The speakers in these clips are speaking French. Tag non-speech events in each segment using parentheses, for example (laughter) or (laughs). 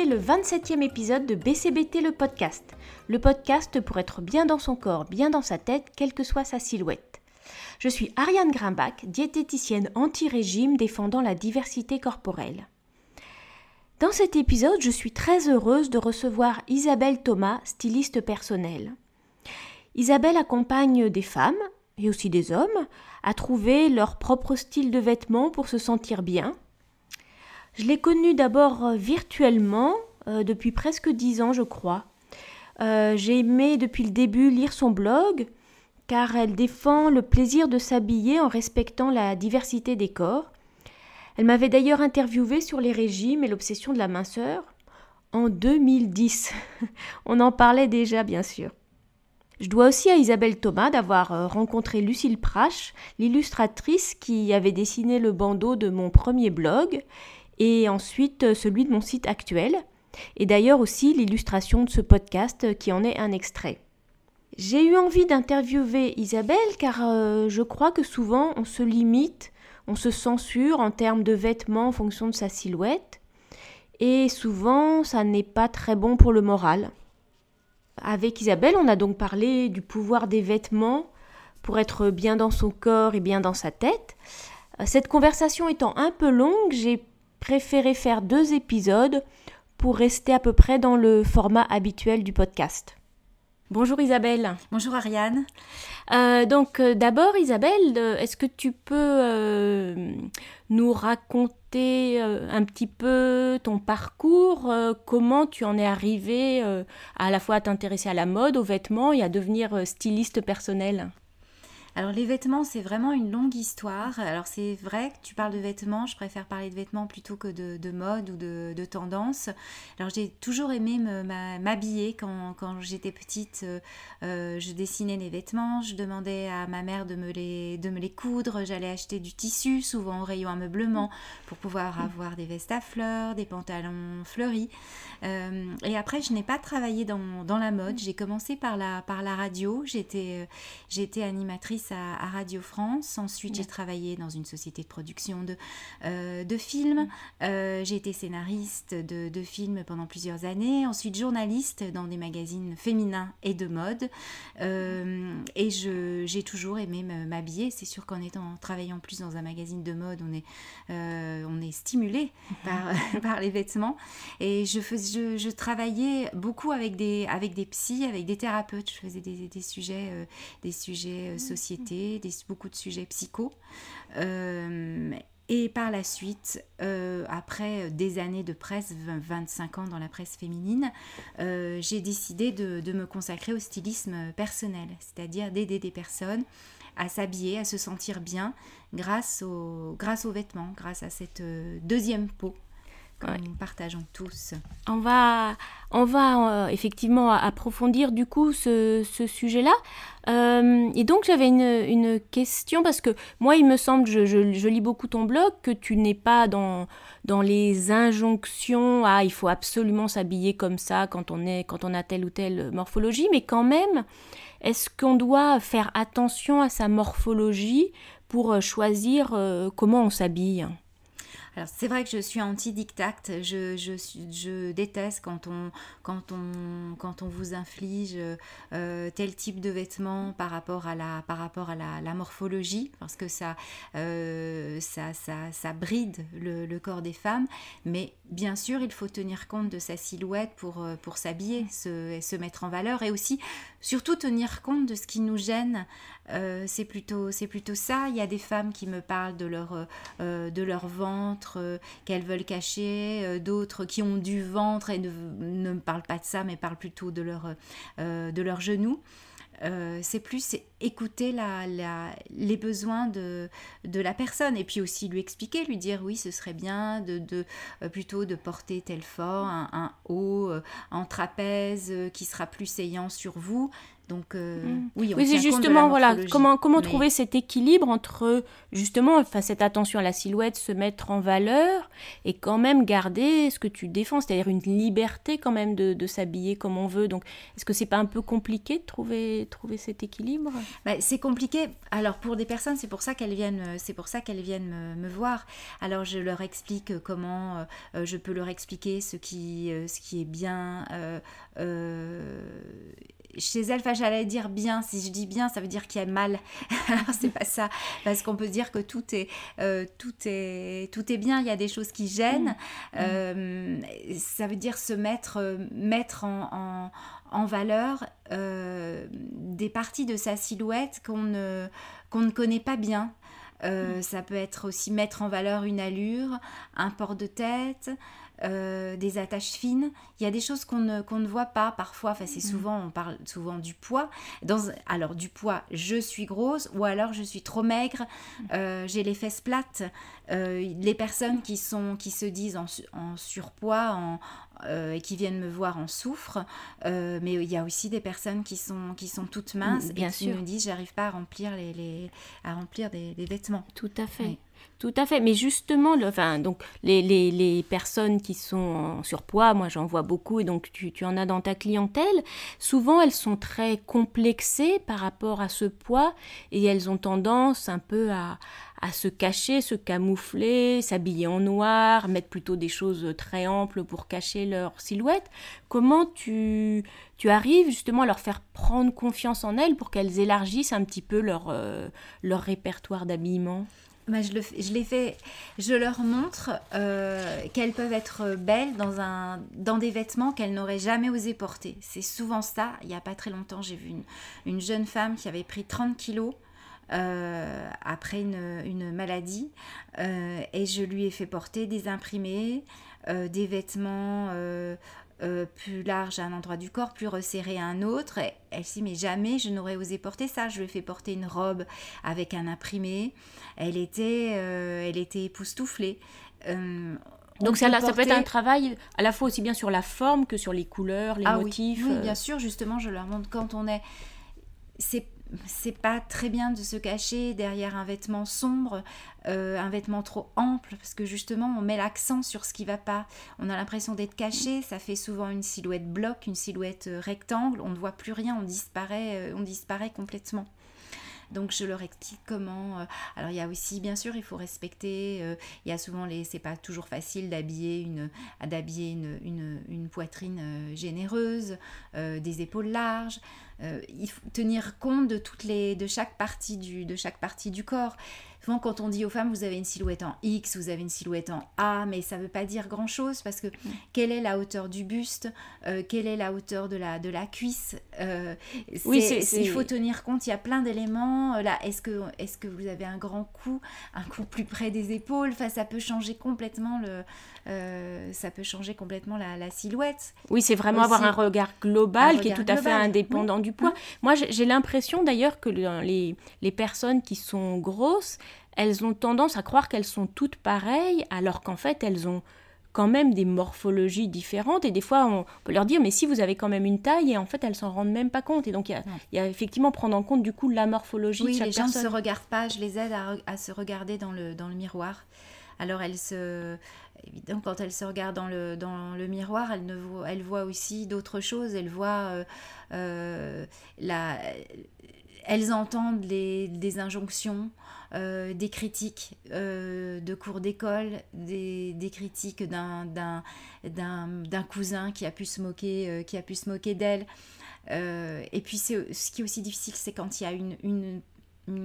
le 27e épisode de BCBT le podcast. Le podcast pour être bien dans son corps, bien dans sa tête, quelle que soit sa silhouette. Je suis Ariane Grimbach, diététicienne anti-régime défendant la diversité corporelle. Dans cet épisode, je suis très heureuse de recevoir Isabelle Thomas, styliste personnelle. Isabelle accompagne des femmes, et aussi des hommes, à trouver leur propre style de vêtements pour se sentir bien. Je l'ai connue d'abord euh, virtuellement, euh, depuis presque dix ans je crois. Euh, j'ai aimé depuis le début lire son blog, car elle défend le plaisir de s'habiller en respectant la diversité des corps elle m'avait d'ailleurs interviewé sur les régimes et l'obsession de la minceur en 2010. (laughs) On en parlait déjà, bien sûr. Je dois aussi à Isabelle Thomas d'avoir rencontré Lucille Prache, l'illustratrice qui avait dessiné le bandeau de mon premier blog et ensuite euh, celui de mon site actuel, et d'ailleurs aussi l'illustration de ce podcast euh, qui en est un extrait. J'ai eu envie d'interviewer Isabelle car je crois que souvent on se limite on se censure en termes de vêtements en fonction de sa silhouette, et souvent ça n'est pas très bon pour le moral. Avec Isabelle, on a donc parlé du pouvoir des vêtements pour être bien dans son corps et bien dans sa tête. Cette conversation étant un peu longue, j'ai préféré faire deux épisodes pour rester à peu près dans le format habituel du podcast. Bonjour Isabelle. Bonjour Ariane. Euh, donc euh, d'abord Isabelle, euh, est-ce que tu peux nous raconter un petit peu ton parcours, comment tu en es arrivée à la fois à t'intéresser à la mode, aux vêtements et à devenir styliste personnel alors les vêtements, c'est vraiment une longue histoire. Alors c'est vrai que tu parles de vêtements, je préfère parler de vêtements plutôt que de, mode ou de, tendance. Alors j'ai toujours aimé m'habiller quand, j'étais petite. Euh, euh, je dessinais les vêtements, je demandais à ma mère de me les, coudre. J'allais acheter du tissu, souvent au rayon ameublement, pour pouvoir avoir des vestes à fleurs, des pantalons fleuris. Euh, et après, je n'ai pas travaillé dans, dans la mode. J'ai commencé par la, par la radio. J'étais animatrice à, Radio France. Ensuite, j'ai travaillé dans une société de production de, euh, de films. Euh, j'ai été scénariste de, de, films pendant plusieurs années. Ensuite, journaliste dans des magazines féminins et de mode. Euh, et j'ai toujours aimé m'habiller. C'est sûr qu'en étant travaillant plus dans un magazine de mode, on est, on est stimulé (laughs) par, (laughs) par les vêtements. Et je, fais, je, je, travaillais beaucoup avec des, avec des psys, avec des thérapeutes. Je faisais des, des sujets, des sujets beaucoup de sujets psychos. Euh, et par la suite, euh, après des années de presse, 25 ans dans la presse féminine, euh, j'ai décidé de, me consacrer au stylisme personnel, c'est-à-dire d'aider des personnes à s'habiller, à se sentir bien grâce aux vêtements, grâce à cette deuxième peau nous partageons tous. On va, on va euh, effectivement approfondir du coup ce, sujet-là. Euh, et donc j'avais une, question parce que moi il me semble, je, je, lis beaucoup ton blog, que tu n'es pas dans, dans les injonctions à il faut absolument s'habiller comme ça quand on, est, quand on a telle ou telle morphologie, mais quand même, est-ce qu'on doit faire attention à sa morphologie pour euh, choisir comment on s'habille? Alors c'est vrai que je suis anti-dictate, je, déteste quand on, quand, on, vous inflige euh, tel type de vêtements par rapport à la, morphologie, parce que ça, euh, bride le, corps des femmes, mais bien sûr il faut tenir compte de sa silhouette pour, euh, s'habiller, se, se mettre en valeur, et aussi surtout tenir compte de ce qui nous gêne euh, c'est plutôt plutôt ça. Il y a des femmes qui me parlent de leur euh, de leur ventre euh, qu'elles veulent cacher, d'autres qui ont du ventre et ne, me parlent pas de ça, mais parlent plutôt de leur de leurs genoux. c'est plus écouter la, les besoins de, de la personne et puis aussi lui expliquer, lui dire oui, ce serait bien de, de plutôt de porter tel fort, un, un haut en trapèze qui sera plus saillant sur vous. Donc euh, mm. oui, c'est justement voilà comment comment trouver cet équilibre entre justement enfin cette attention à la silhouette, se mettre en valeur et quand même garder ce que tu défends, c'est-à-dire une liberté quand même de, de s'habiller comme on veut. Donc est-ce que c'est pas un peu compliqué de trouver trouver cet équilibre? Bah, c'est compliqué. Alors pour des personnes, c'est pour ça qu'elles viennent, euh, c'est pour ça qu'elles viennent me, voir. Alors je leur explique comment je peux leur expliquer ce qui, ce qui est bien chez elle, enfin j'allais dire bien, si je dis bien, ça veut dire qu'il y a mal. (laughs) Alors c'est pas ça, parce qu'on peut dire que tout est, euh, tout est, tout est bien. Il y a des choses qui gênent. Mm. Euh, ça veut dire se mettre, euh, mettre en, en, valeur des parties de sa silhouette qu'on ne, qu'on ne connaît pas bien. Mm. Ça peut être aussi mettre en valeur une allure, un port de tête, euh, des attaches fines. Il y a des choses qu'on ne, qu'on ne voit pas parfois. Enfin, c'est mm. souvent, on parle souvent du poids. Dans, alors, du poids, je suis grosse ou alors je suis trop maigre, mm. euh, j'ai les fesses plates. Euh, les personnes qui, sont, qui se disent en, en surpoids en, et qui viennent me voir en souffrent. mais il y a aussi des personnes qui sont, qui sont toutes minces mm, Bien et qui me disent j'arrive pas à remplir, les, les à remplir des, vêtements. Tout à fait. Tout à fait, mais justement, le, enfin, donc, les, les, les, personnes qui sont en surpoids, moi j'en vois beaucoup et donc tu, tu, en as dans ta clientèle, souvent elles sont très complexées par rapport à ce poids et elles ont tendance un peu à, à se cacher, se camoufler, s'habiller en noir, mettre plutôt des choses très amples pour cacher leur silhouette. Comment tu, tu arrives justement à leur faire prendre confiance en elles pour qu'elles élargissent un petit peu leur, euh, leur répertoire d'habillement? Bah, je, je leur montre euh, qu'elles peuvent être belles dans, des vêtements qu'elles n'auraient jamais osé porter. C'est souvent ça. Il n'y a pas très longtemps, j'ai vu une, une, jeune femme qui avait pris 30 kilos euh, après une, une maladie euh, et je lui ai fait porter des imprimés, des vêtements euh, plus large à un endroit du corps, plus resserré à un autre. elle s'est dit, mais jamais je n'aurais osé porter ça. Je lui ai fait porter une robe avec un imprimé. Elle était, euh, elle était époustouflée. Euh, donc ça, ça, peut être un travail à la fois aussi bien sur la forme que sur les couleurs, les ah motifs. Oui, bien sûr, justement, je leur montre quand on est... C'est c'est pas très bien de se cacher derrière un vêtement sombre, euh, un vêtement trop ample, parce que justement on met l'accent sur ce qui va pas. On a l'impression d'être caché, ça fait souvent une silhouette bloc, une silhouette euh, rectangle, on ne voit plus rien, on disparaît, euh, on disparaît complètement. Donc je leur explique comment. alors il y a aussi, bien sûr, il faut respecter. il y a souvent les. C'est pas toujours facile d'habiller une, d'habiller une, une, poitrine généreuse, des épaules larges. Euh, il faut tenir compte de toutes les de chaque partie du de chaque partie du corps. Souvent, quand on dit aux femmes, vous avez une silhouette en X, vous avez une silhouette en A, mais ça ne veut pas dire grand-chose parce que quelle est la hauteur du buste euh, Quelle est la hauteur de la, de la cuisse euh, Oui, il faut tenir compte, il y a plein d'éléments. Là, est-ce que, est que vous avez un grand cou, un cou plus près des épaules? Enfin, Ça peut changer complètement le... Euh, ça peut changer complètement la, silhouette. Oui, c'est vraiment avoir un regard global qui est tout à fait indépendant du poids. Moi, j'ai l'impression d'ailleurs que les, les personnes qui sont grosses, elles ont tendance à croire qu'elles sont toutes pareilles, alors qu'en fait, elles ont quand même des morphologies différentes. Et des fois on peut leur dire mais si vous avez quand même une taille et en fait elles s'en rendent même pas compte. Et donc il y, a, effectivement prendre en compte du coup la morphologie oui, de chaque les gens ne se regardent pas. Je les aide à, se regarder dans le, dans le miroir alors elles se quand elles se regardent dans le, miroir elles, ne voient aussi d'autres choses elles voient euh, euh, la, elles entendent les, des injonctions euh, des critiques de cours d'école, des, critiques d'un cousin qui a pu se moquer, pu se d'elle. et puis ce qui est aussi difficile, c'est quand il y a une,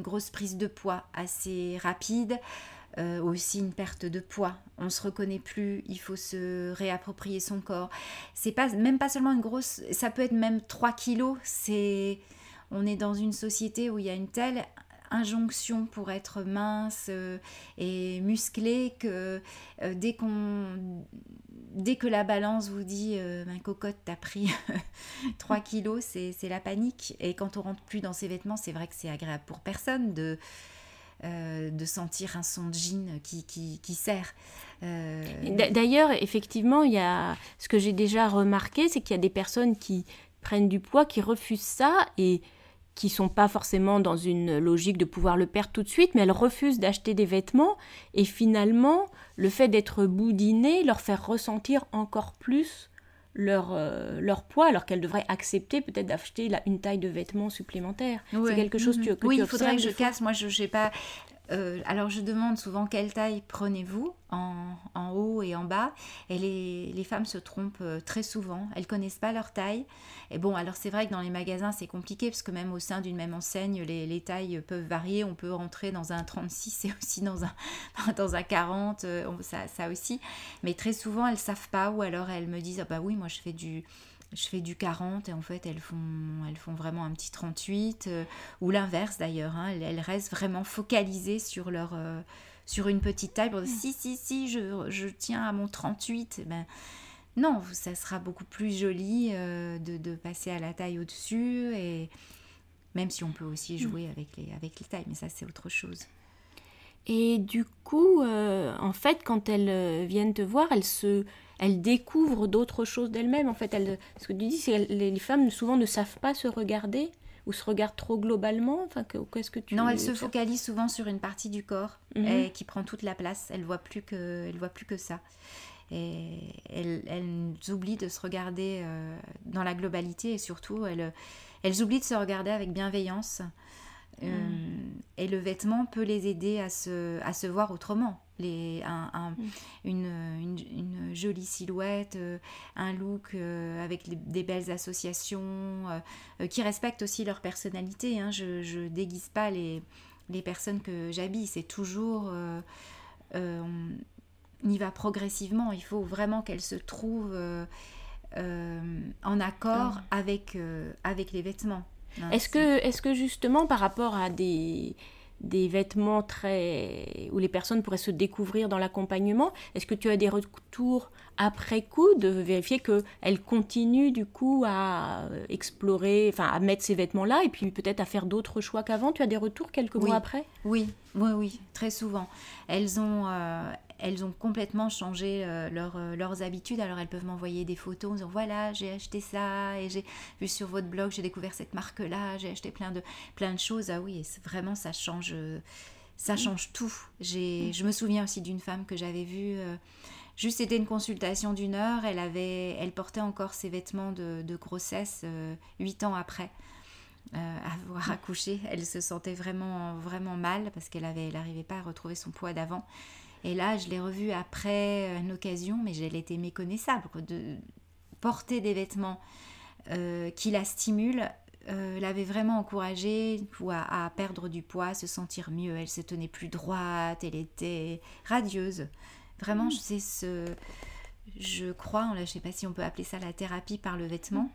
grosse prise de poids assez rapide. Aussi une perte de poids. On se reconnaît plus, il faut se réapproprier son corps. C'est pas même pas seulement une grosse, ça peut être même 3 kilos. C'est, on est dans une société où il y a une telle injonction pour être mince euh, et musclé que euh, dès qu'on dès que la balance vous dit euh, ma cocotte t'as pris (laughs) 3 kilos c'est la panique et quand on rentre plus dans ses vêtements c'est vrai que c'est agréable pour personne de de sentir un son de jean qui, qui, sert. D'ailleurs, effectivement, il y a ce que j'ai déjà remarqué, c'est qu'il y a des personnes qui prennent du poids, qui refusent ça, et qui sont pas forcément dans une logique de pouvoir le perdre tout de suite, mais elles refusent d'acheter des vêtements et finalement le fait d'être boudiné leur fait ressentir encore plus leur, euh, leur poids, alors qu'elles devraient accepter peut-être d'acheter une taille de vêtements supplémentaire. C'est quelque chose que, que oui, tu il faudrait que je casse. Moi, je sais pas. Euh, alors je demande souvent quelle taille prenez-vous en, haut et en bas. Et les, femmes se trompent euh, très souvent. Elles connaissent pas leur taille. Et bon, alors c'est vrai que dans les magasins c'est compliqué parce que même au sein d'une même enseigne, les, tailles peuvent varier. On peut rentrer dans un 36 et aussi dans un, (laughs) dans un 40, euh, ça, ça aussi. Mais très souvent elles savent pas ou alors elles me disent ah bah oui moi je fais du je fais du 40 et en fait elles font, elles font vraiment un petit 38 euh, ou l'inverse d'ailleurs, hein, elles, restent vraiment focalisées sur leur euh, sur une petite taille pour dire si si si je, je tiens à mon 38 eh ben non ça sera beaucoup plus joli euh, de, de, passer à la taille au-dessus et même si on peut aussi mm. jouer avec les avec les tailles mais ça c'est autre chose. Et du coup, en fait, quand elles viennent te voir, elles se, elles découvrent d'autres choses d'elles-mêmes. En fait, elles, ce que tu dis, c'est que les femmes souvent ne savent pas se regarder ou se regardent trop globalement. Enfin, qu'est-ce que tu Non, elles se focalisent souvent sur une partie du corps mhm. qui prend toute la place. Elles voient plus que, elles voient plus que ça. Et elles, elles oublient de se regarder euh, dans la globalité et surtout elles, elles oublient de se regarder avec bienveillance. Euh, mm. et le vêtement peut les aider à se, à se voir autrement. Les, un, mm. une, une, jolie silhouette, euh, un look euh, avec des belles associations, qui respectent aussi leur personnalité. Hein. Je ne déguise pas les, les personnes que j'habille, c'est toujours... on y va progressivement, il faut vraiment qu'elles se trouvent en accord ah. avec, avec les vêtements. Est-ce que, est que justement par rapport à des, des vêtements très où les personnes pourraient se découvrir dans l'accompagnement, est-ce que tu as des retours après coup de vérifier qu'elles continuent du coup à explorer, enfin à mettre ces vêtements-là et puis peut-être à faire d'autres choix qu'avant? Tu as des retours quelques mois après? Oui, oui, oui, très souvent. Elles ont, euh, elles ont complètement changé euh, euh, leurs habitudes. Alors elles peuvent m'envoyer des photos en disant voilà, j'ai acheté ça et j'ai vu sur votre blog, j'ai découvert cette marque-là, j'ai acheté plein de, plein de choses. Ah oui, vraiment, ça change, ça mm. change tout. Mm. Je me souviens aussi d'une femme que j'avais vue. Euh, juste, c'était une consultation d'une heure. Elle, avait, elle portait encore ses vêtements de, grossesse huit ans après. avoir accouché, elle se sentait vraiment vraiment mal parce qu'elle avait, n'arrivait pas à retrouver son poids d'avant. Et là, je l'ai revue après une occasion, mais elle était méconnaissable. De porter des vêtements euh, qui la stimulent euh, l'avait vraiment encouragée à, perdre du poids, à se sentir mieux. Elle se tenait plus droite, elle était radieuse. Vraiment, mm. je ce. Je crois, je ne sais pas si on peut appeler ça la thérapie par le vêtement, mm.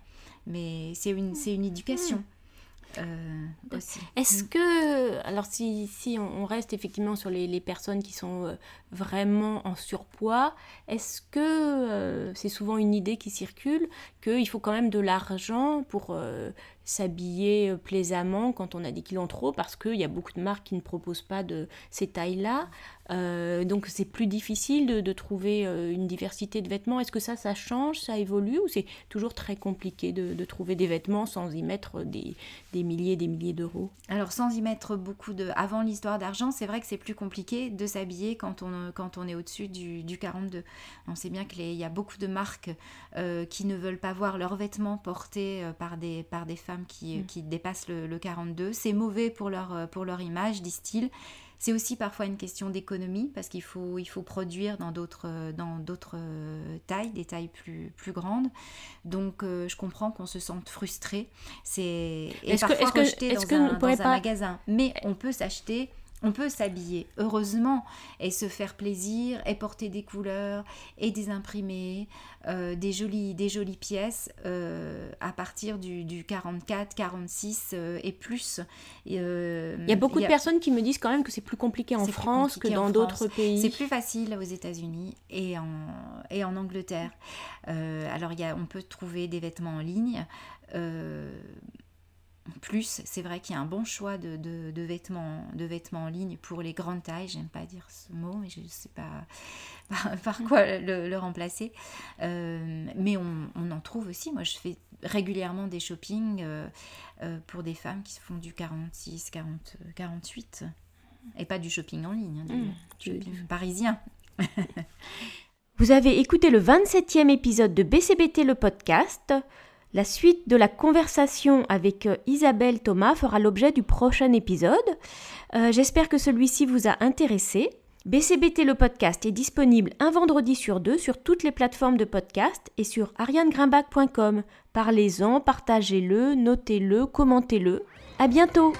mais c'est une, une éducation. Mm. Euh, Est-ce que, alors si, si on, reste effectivement sur les, les personnes qui sont euh, vraiment en surpoids, est-ce que euh, c'est souvent une idée qui circule qu'il faut quand même de l'argent pour s'habiller plaisamment quand on a des kilos en trop parce qu'il y a beaucoup de marques qui ne proposent pas de ces tailles-là euh, donc c'est plus difficile de, trouver euh, une diversité de vêtements. Est-ce que ça, ça change, ça évolue ou c'est toujours très compliqué de, trouver des vêtements sans y mettre des, des milliers et des milliers d'euros? Alors sans y mettre beaucoup de... Avant l'histoire d'argent, c'est vrai que c'est plus compliqué de s'habiller quand on, quand on est au-dessus du, du 42. On sait bien qu'il y a beaucoup de marques euh, qui ne veulent pas voir leurs vêtements portés par, des, par des femmes qui, mm. qui dépassent le, le 42. C'est mauvais pour leur, pour leur image, disent-ils. C'est aussi parfois une question d'économie parce qu'il faut, il faut produire dans d'autres, dans d'autres tailles, des tailles plus, plus grandes. Donc euh, je comprends qu'on se sente frustré. C'est et parfois que, est-ce que, est-ce dans, un, dans un magasin. Mais on peut s'acheter on peut s'habiller, heureusement, et se faire plaisir, et porter des couleurs, et des imprimés, euh, des, jolies, des jolies pièces euh, à partir du, 44, 46 euh, et plus. Il y a beaucoup de personnes qui me disent quand même que c'est plus compliqué en France que dans d'autres pays. C'est plus facile aux États-Unis et en, et en Angleterre. alors, y a, on peut trouver des vêtements en ligne plus, c'est vrai qu'il y a un bon choix de, de, vêtements, de vêtements en ligne pour les grandes tailles. J'aime pas dire ce mot, mais je ne sais pas (laughs) par, quoi le, remplacer. Euh, mais on, en trouve aussi. Moi, je fais régulièrement des shoppings euh, euh, pour des femmes qui font du 46, 40, 48. Et pas du shopping en ligne, hein, du mmh, shopping parisien. Vous avez écouté le 27e épisode de BCBT le podcast. La suite de la conversation avec euh, Isabelle Thomas fera l'objet du prochain épisode. Euh, j'espère que celui-ci vous a intéressé. BCBT le podcast est disponible un vendredi sur deux sur toutes les plateformes de podcast et sur arianegrimbach.com. Parlez-en, partagez-le, notez-le, commentez-le. À bientôt!